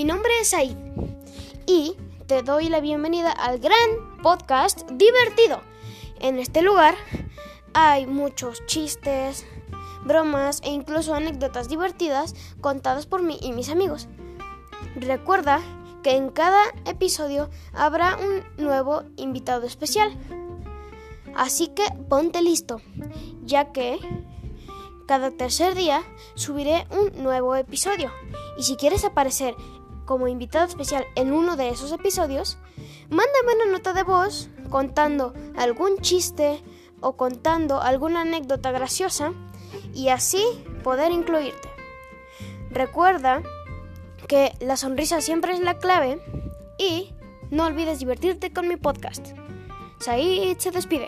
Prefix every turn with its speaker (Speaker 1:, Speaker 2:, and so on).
Speaker 1: Mi nombre es Said y te doy la bienvenida al gran podcast divertido. En este lugar hay muchos chistes, bromas e incluso anécdotas divertidas contadas por mí y mis amigos. Recuerda que en cada episodio habrá un nuevo invitado especial. Así que ponte listo, ya que cada tercer día subiré un nuevo episodio. Y si quieres aparecer como invitado especial en uno de esos episodios, mándame una nota de voz contando algún chiste o contando alguna anécdota graciosa y así poder incluirte. Recuerda que la sonrisa siempre es la clave y no olvides divertirte con mi podcast. Said se despide.